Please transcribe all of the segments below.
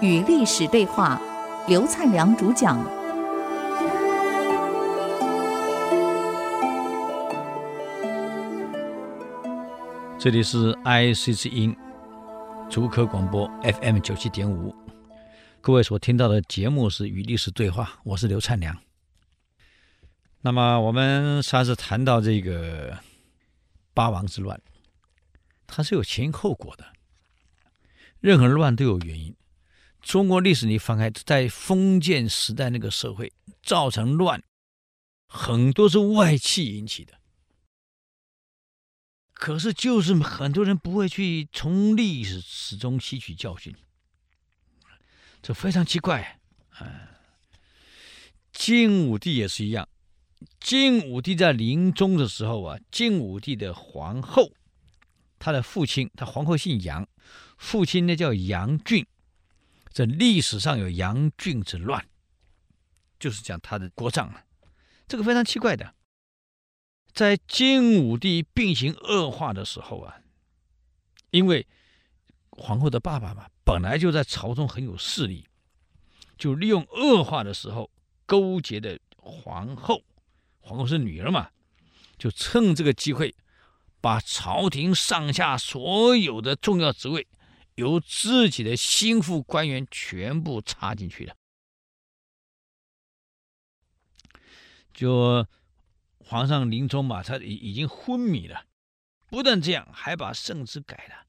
与历史对话，刘灿良主讲。这里是 IC 之音，竹科广播 FM 九七点五。各位所听到的节目是《与历史对话》，我是刘灿良。那么我们上次谈到这个八王之乱，它是有前因后果的。任何乱都有原因。中国历史你翻开，在封建时代那个社会造成乱，很多是外戚引起的。可是就是很多人不会去从历史史中吸取教训，这非常奇怪。啊，晋武帝也是一样。晋武帝在临终的时候啊，晋武帝的皇后，他的父亲，他皇后姓杨，父亲呢叫杨俊。这历史上有杨俊之乱，就是讲他的国葬啊，这个非常奇怪的。在晋武帝病情恶化的时候啊，因为皇后的爸爸嘛，本来就在朝中很有势力，就利用恶化的时候勾结的皇后。皇后是女儿嘛，就趁这个机会，把朝廷上下所有的重要职位，由自己的心腹官员全部插进去了。就皇上临终嘛，他已已经昏迷了，不但这样，还把圣旨改了，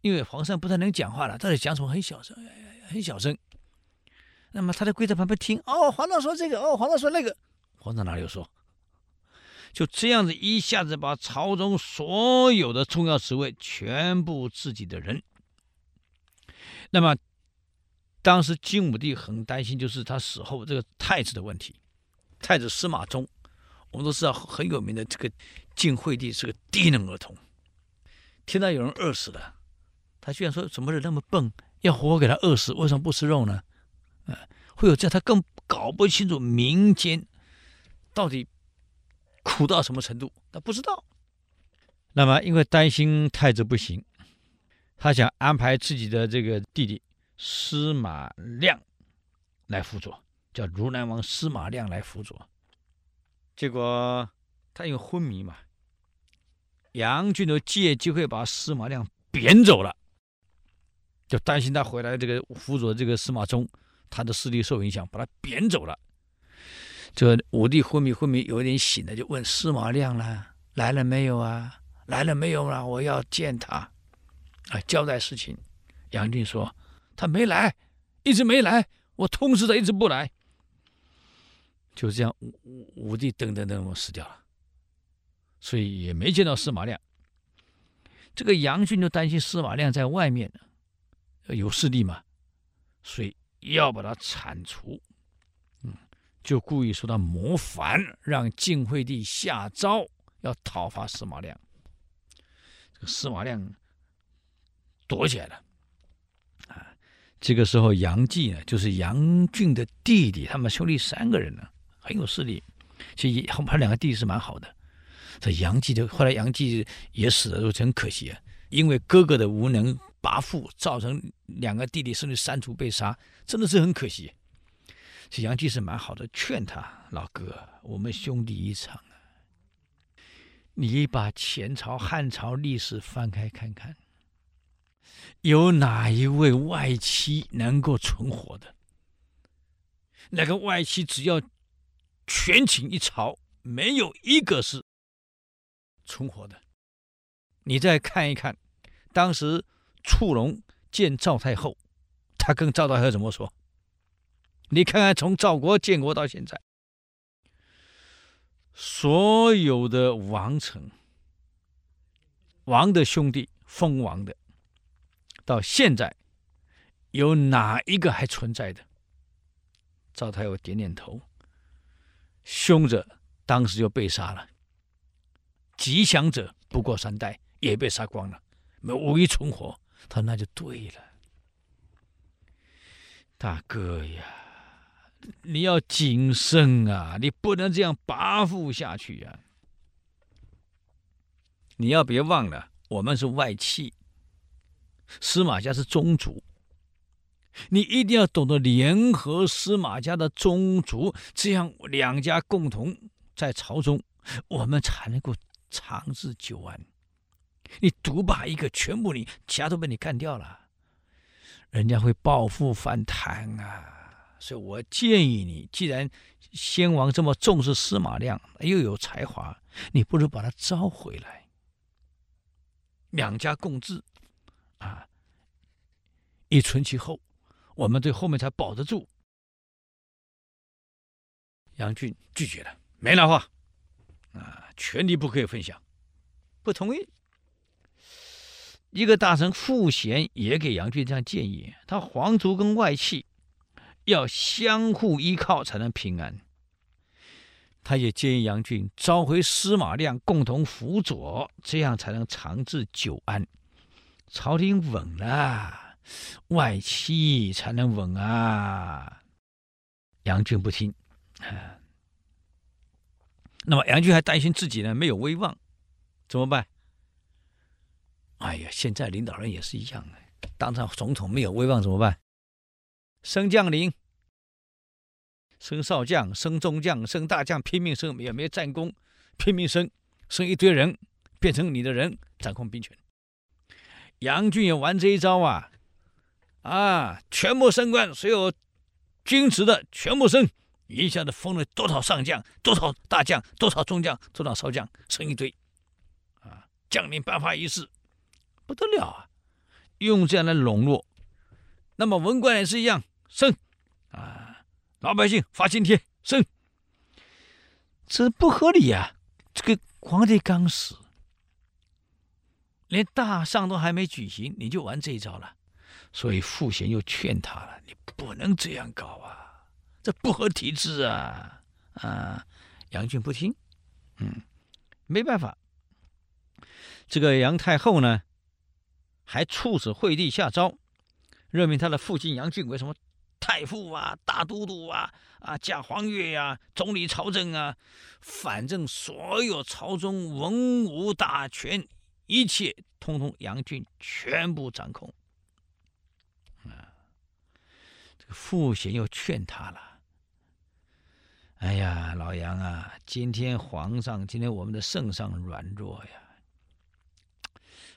因为皇上不太能讲话了，他在讲什么很小声，很小声。那么他在跪在旁边听，哦，皇上说这个，哦，皇上说那个。皇上哪里有说？就这样子一下子把朝中所有的重要职位全部自己的人。那么当时晋武帝很担心，就是他死后这个太子的问题。太子司马衷，我们都知道很有名的这个晋惠帝是个低能儿童，听到有人饿死了，他居然说：“怎么人那么笨，要活活给他饿死？为什么不吃肉呢？”嗯，会有这样，他更搞不清楚民间。到底苦到什么程度？他不知道。那么，因为担心太子不行，他想安排自己的这个弟弟司马亮来辅佐，叫如来王司马亮来辅佐。结果他因为昏迷嘛，杨骏都借机会把司马亮贬走了，就担心他回来这个辅佐这个司马衷，他的势力受影响，把他贬走了。这武帝昏迷昏迷，有点醒了，就问司马亮了：“来了没有啊？来了没有啊？我要见他，啊，交代事情。”杨骏说：“他没来，一直没来。我通知他，一直不来。”就这样，武武武帝等等等，我死掉了，所以也没见到司马亮。这个杨骏就担心司马亮在外面有势力嘛，所以要把他铲除。就故意说他谋反，让晋惠帝下诏要讨伐司马亮。这个司马亮躲起来了。啊，这个时候杨继呢，就是杨骏的弟弟，他们兄弟三个人呢，很有势力。其实后面两个弟弟是蛮好的。这杨继的后来杨继也死了，就很可惜啊，因为哥哥的无能跋扈，造成两个弟弟甚至三族被杀，真的是很可惜。这杨继是蛮好的，劝他老哥，我们兄弟一场啊！你把前朝汉朝历史翻开看看，有哪一位外戚能够存活的？那个外戚只要权倾一朝，没有一个是存活的。你再看一看，当时触龙见赵太后，他跟赵太后怎么说？你看看，从赵国建国到现在，所有的王臣、王的兄弟封王的，到现在有哪一个还存在的？赵太后点点头，凶者当时就被杀了，吉祥者不过三代也被杀光了，没无一存活。他说那就对了，大哥呀。你要谨慎啊！你不能这样跋扈下去啊！你要别忘了，我们是外戚，司马家是宗族，你一定要懂得联合司马家的宗族，这样两家共同在朝中，我们才能够长治久安。你独霸一个，全部你其他都被你干掉了，人家会报复反弹啊！所以我建议你，既然先王这么重视司马亮，又有才华，你不如把他招回来，两家共治，啊，以存其后，我们对后面才保得住。杨俊拒绝了，没那话，啊，权力不可以分享，不同意。一个大臣傅贤也给杨俊这样建议：他皇族跟外戚要相互依靠才能平安。他也建议杨俊召回司马亮共同辅佐，这样才能长治久安。朝廷稳了，外戚才能稳啊！杨俊不听，啊，那么杨俊还担心自己呢没有威望，怎么办？哎呀，现在领导人也是一样的，当上总统没有威望怎么办？升将领，升少将，升中将，升大将，拼命升，也没战功，拼命升，升一堆人，变成你的人，掌控兵权。杨俊也玩这一招啊，啊，全部升官，所有军职的全部升，一下子封了多少上将，多少大将，多少中将，多少少将，升一堆，啊，将领颁发仪式。不得了啊！用这样来笼络，那么文官也是一样，升啊，老百姓发津贴，升，这不合理呀、这个皇帝刚死，连大丧都还没举行，你就玩这一招了。所以傅贤又劝他了：“你不能这样搞啊，这不合体制啊！”啊，杨俊不听，嗯，没办法。这个杨太后呢？还促使惠帝下诏，任命他的父亲杨俊为什么太傅啊、大都督啊、啊驾黄鉞呀、总理朝政啊，反正所有朝中文武大权，一切通通杨俊全部掌控。啊，这个傅贤又劝他了：“哎呀，老杨啊，今天皇上，今天我们的圣上软弱呀。”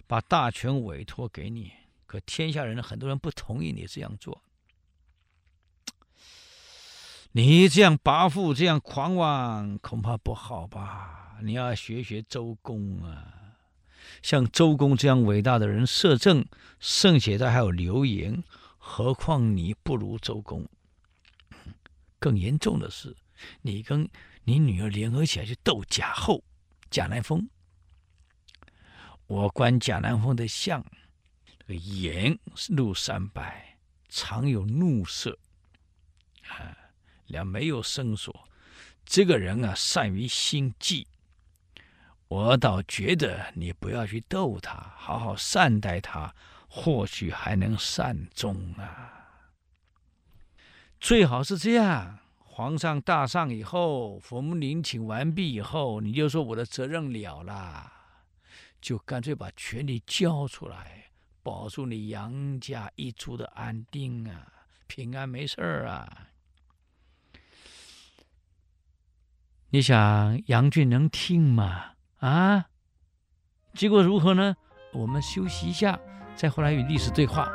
把大权委托给你，可天下人很多人不同意你这样做。你这样跋扈，这样狂妄，恐怕不好吧？你要学学周公啊，像周公这样伟大的人摄政，圣贤他还有流言，何况你不如周公。更严重的是，你跟你女儿联合起来去斗贾后，贾南风。我观贾南风的相，这个颜怒三百，常有怒色，两没有生索。这个人啊，善于心计。我倒觉得你不要去逗他，好好善待他，或许还能善终啊。最好是这样，皇上大丧以后，佛母陵寝完毕以后，你就说我的责任了了。就干脆把权力交出来，保住你杨家一族的安定啊，平安没事儿啊。你想杨俊能听吗？啊？结果如何呢？我们休息一下，再回来与历史对话。